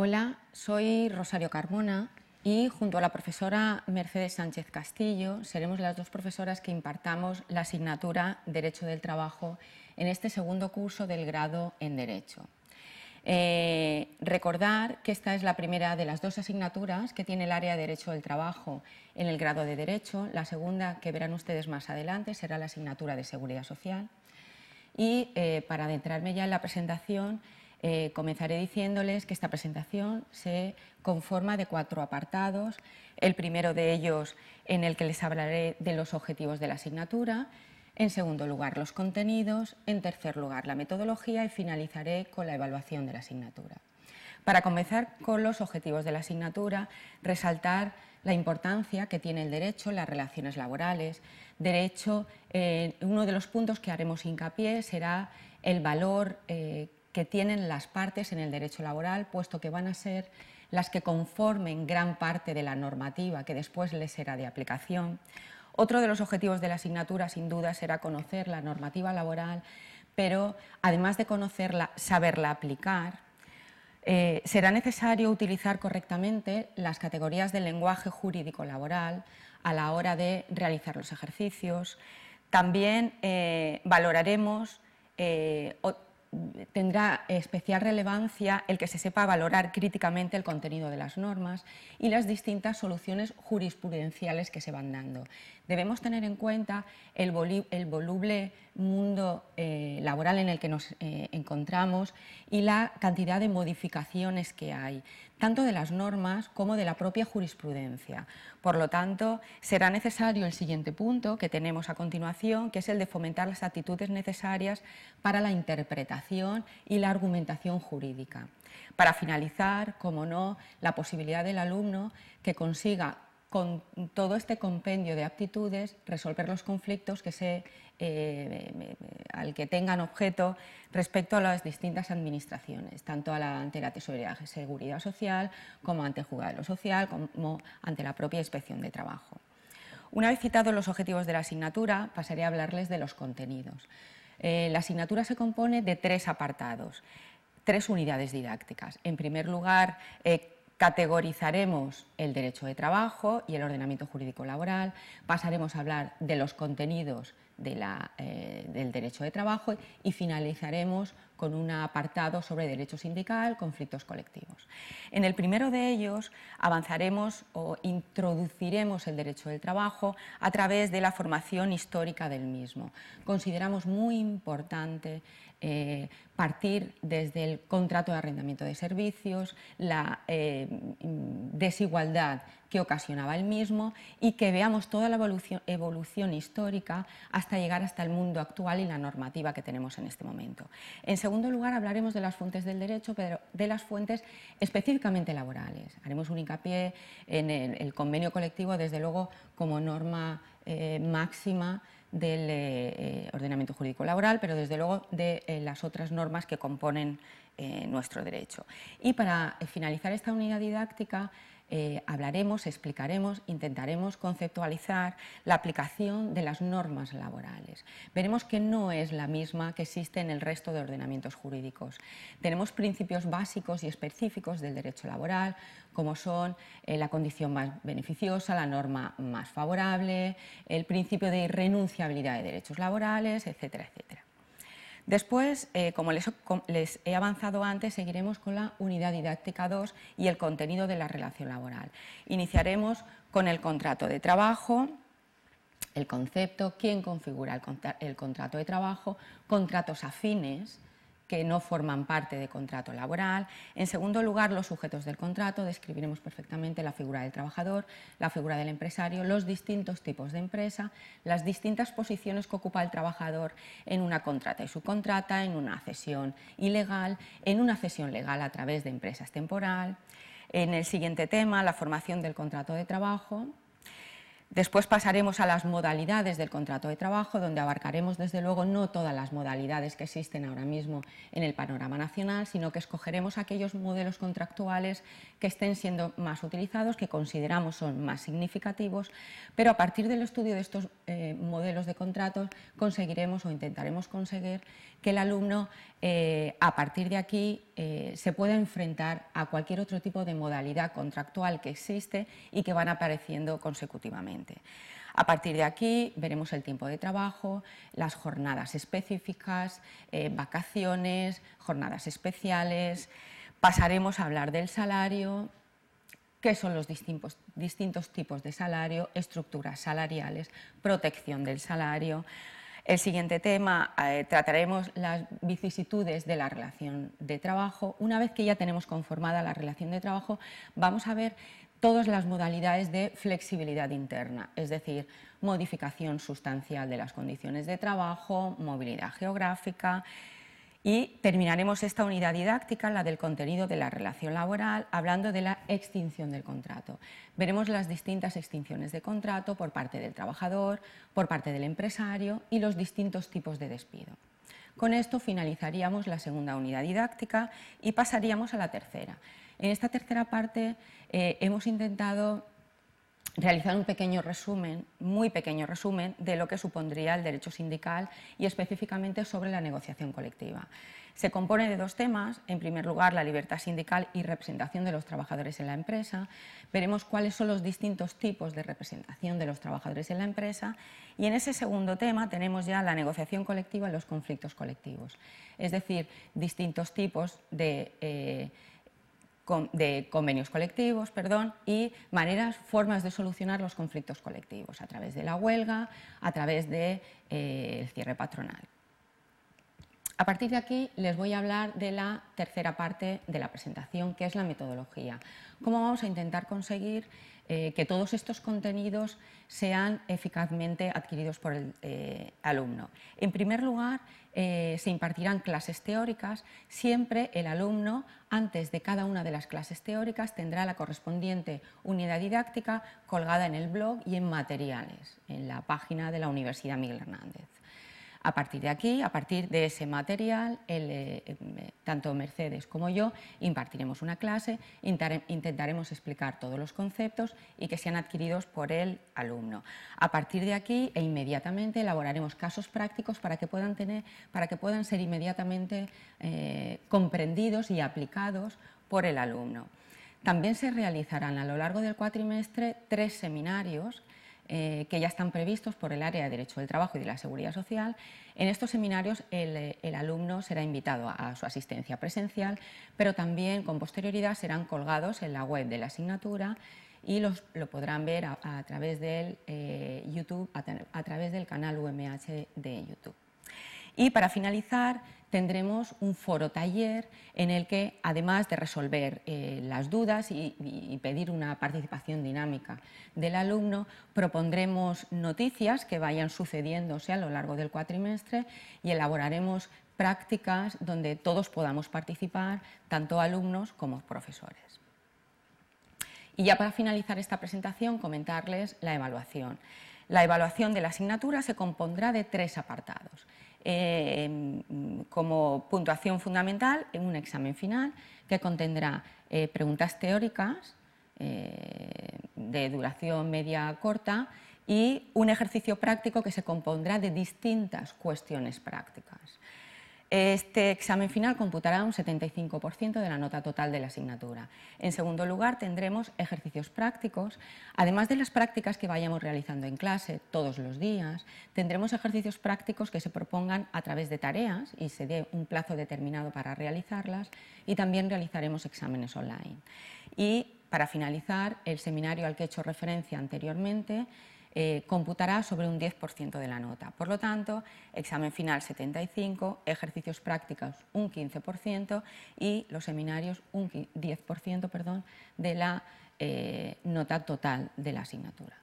Hola, soy Rosario Carmona y junto a la profesora Mercedes Sánchez Castillo seremos las dos profesoras que impartamos la asignatura Derecho del Trabajo en este segundo curso del grado en Derecho. Eh, recordar que esta es la primera de las dos asignaturas que tiene el área de Derecho del Trabajo en el grado de Derecho. La segunda, que verán ustedes más adelante, será la asignatura de Seguridad Social. Y eh, para adentrarme ya en la presentación, eh, comenzaré diciéndoles que esta presentación se conforma de cuatro apartados. El primero de ellos en el que les hablaré de los objetivos de la asignatura, en segundo lugar los contenidos, en tercer lugar la metodología y finalizaré con la evaluación de la asignatura. Para comenzar con los objetivos de la asignatura, resaltar la importancia que tiene el derecho las relaciones laborales. Derecho, eh, uno de los puntos que haremos hincapié será el valor eh, que tienen las partes en el derecho laboral, puesto que van a ser las que conformen gran parte de la normativa que después les será de aplicación. Otro de los objetivos de la asignatura, sin duda, será conocer la normativa laboral, pero además de conocerla, saberla aplicar. Eh, será necesario utilizar correctamente las categorías del lenguaje jurídico laboral a la hora de realizar los ejercicios. También eh, valoraremos eh, tendrá especial relevancia el que se sepa valorar críticamente el contenido de las normas y las distintas soluciones jurisprudenciales que se van dando. Debemos tener en cuenta el, voluble mundo eh, laboral en el que nos eh, encontramos y la cantidad de modificaciones que hay, tanto de las normas como de la propia jurisprudencia. Por lo tanto, será necesario el siguiente punto que tenemos a continuación, que es el de fomentar las actitudes necesarias para la interpretación y la argumentación jurídica. Para finalizar, como no, la posibilidad del alumno que consiga con todo este compendio de aptitudes, resolver los conflictos que se, eh, al que tengan objeto respecto a las distintas administraciones, tanto ante la Tesorería de Seguridad Social, como ante el Juzgado Social, como ante la propia Inspección de Trabajo. Una vez citados los objetivos de la asignatura, pasaré a hablarles de los contenidos. Eh, la asignatura se compone de tres apartados, tres unidades didácticas. En primer lugar, eh, categorizaremos el derecho de trabajo y el ordenamiento jurídico laboral, pasaremos a hablar de los contenidos eh, del derecho de trabajo y finalizaremos con un apartado sobre derecho sindical, conflictos colectivos. En el primero de ellos avanzaremos o introduciremos el derecho del trabajo a través de la formación histórica del mismo. Consideramos muy importante eh, partir desde el contrato de arrendamiento de servicios, la eh, desigualdad que ocasionaba el mismo y que veamos toda la evolución, histórica hasta llegar hasta el mundo actual y la normativa que tenemos en este momento. En segundo lugar, hablaremos de las fuentes del derecho, pero de las fuentes específicamente laborales. Haremos un hincapié en el, convenio colectivo, desde luego, como norma eh, máxima del eh, eh, ordenamiento jurídico laboral, pero desde luego de las otras normas que componen nuestro derecho. Y para finalizar esta unidad didáctica, eh, hablaremos, explicaremos, intentaremos conceptualizar la aplicación de las normas laborales. Veremos que no es la misma que existe en el resto de ordenamientos jurídicos. Tenemos principios básicos y específicos del derecho laboral, como son eh, la condición más beneficiosa, la norma más favorable, el principio de irrenunciabilidad de derechos laborales, etcétera, etcétera. Después, eh, como les, he avanzado antes, seguiremos con la unidad didáctica 2 y el contenido de la relación laboral. Iniciaremos con el contrato de trabajo, el concepto, quién configura el contrato de trabajo, contratos afines, que no forman parte de contrato laboral. En segundo lugar, los sujetos del contrato, describiremos perfectamente la figura del trabajador, la figura del empresario, los distintos tipos de empresa, las distintas posiciones que ocupa el trabajador en una contrata y subcontrata, en una cesión ilegal, en una cesión legal a través de empresas temporal. En el siguiente tema, la formación del contrato de trabajo, Después pasaremos a las modalidades del contrato de trabajo, donde abarcaremos desde luego no todas las modalidades que existen ahora mismo en el panorama nacional, sino que escogeremos aquellos modelos contractuales que estén siendo más utilizados, que consideramos son más significativos, pero a partir del estudio de estos eh, modelos de contratos conseguiremos o intentaremos conseguir que el alumno eh, a partir de aquí eh, se pueda enfrentar a cualquier otro tipo de modalidad contractual que existe y que van apareciendo consecutivamente. A partir de aquí veremos el tiempo de trabajo, las jornadas específicas, eh, vacaciones, jornadas especiales, pasaremos a hablar del salario, qué son los distintos tipos de salario, estructuras salariales, protección del salario. El siguiente tema, eh, trataremos las vicisitudes de la relación de trabajo. Una vez que ya tenemos conformada la relación de trabajo, vamos a ver todas las modalidades de flexibilidad interna, es decir, modificación sustancial de las condiciones de trabajo, movilidad geográfica y terminaremos esta unidad didáctica, la del contenido de la relación laboral, hablando de la extinción del contrato. Veremos las distintas extinciones de contrato por parte del trabajador, por parte del empresario y los distintos tipos de despido. Con esto finalizaríamos la segunda unidad didáctica y pasaríamos a la tercera. En esta tercera parte eh, hemos intentado realizar un pequeño resumen, muy pequeño resumen, de lo que supondría el derecho sindical y específicamente sobre la negociación colectiva. Se compone de dos temas, en primer lugar la libertad sindical y representación de los trabajadores en la empresa, veremos cuáles son los distintos tipos de representación de los trabajadores en la empresa. Y en ese segundo tema tenemos ya la negociación colectiva y los conflictos colectivos, es decir, distintos tipos de... Eh, de convenios colectivos perdón, y maneras, formas de solucionar los conflictos colectivos a través de la huelga, a través del eh, cierre patronal. A partir de aquí les voy a hablar de la tercera parte de la presentación, que es la metodología. ¿Cómo vamos a intentar conseguir eh, que todos estos contenidos sean eficazmente adquiridos por el eh, alumno? En primer lugar, eh, se impartirán clases teóricas. Siempre el alumno, antes de cada una de las clases teóricas, tendrá la correspondiente unidad didáctica colgada en el blog y en materiales, en la página de la Universidad Miguel Hernández. A partir de aquí, a partir de ese material, eh, eh, tanto Mercedes como yo impartiremos una clase, intentaremos explicar todos los conceptos y que sean adquiridos por el alumno. A partir de aquí e inmediatamente elaboraremos casos prácticos para que puedan, tener, para que puedan ser inmediatamente eh, comprendidos y aplicados por el alumno. También se realizarán a lo largo del cuatrimestre tres seminarios eh, que ya están previstos por el área de Derecho del Trabajo y de la Seguridad Social. En estos seminarios el, alumno será invitado a, su asistencia presencial, pero también con posterioridad serán colgados en la web de la asignatura y los, lo podrán ver a, través del eh, YouTube, a través del canal UMH de YouTube. Y para finalizar, tendremos un foro taller en el que, además de resolver eh, las dudas y, pedir una participación dinámica del alumno, propondremos noticias que vayan sucediéndose a lo largo del cuatrimestre y elaboraremos prácticas donde todos podamos participar, tanto alumnos como profesores. Y ya para finalizar esta presentación, comentarles la evaluación. La evaluación de la asignatura se compondrá de tres apartados. Eh, como puntuación fundamental en un examen final que contendrá eh, preguntas teóricas eh, de duración media corta y un ejercicio práctico que se compondrá de distintas cuestiones prácticas. Este examen final computará un 75% de la nota total de la asignatura. En segundo lugar, tendremos ejercicios prácticos. Además de las prácticas que vayamos realizando en clase todos los días, tendremos ejercicios prácticos que se propongan a través de tareas y se dé un plazo determinado para realizarlas y también realizaremos exámenes online. Y para finalizar, el seminario al que he hecho referencia anteriormente eh, computará sobre un 10% de la nota. Por lo tanto, examen final 75, ejercicios prácticos un 15% y los seminarios un 10% perdón, de la eh, nota total de la asignatura.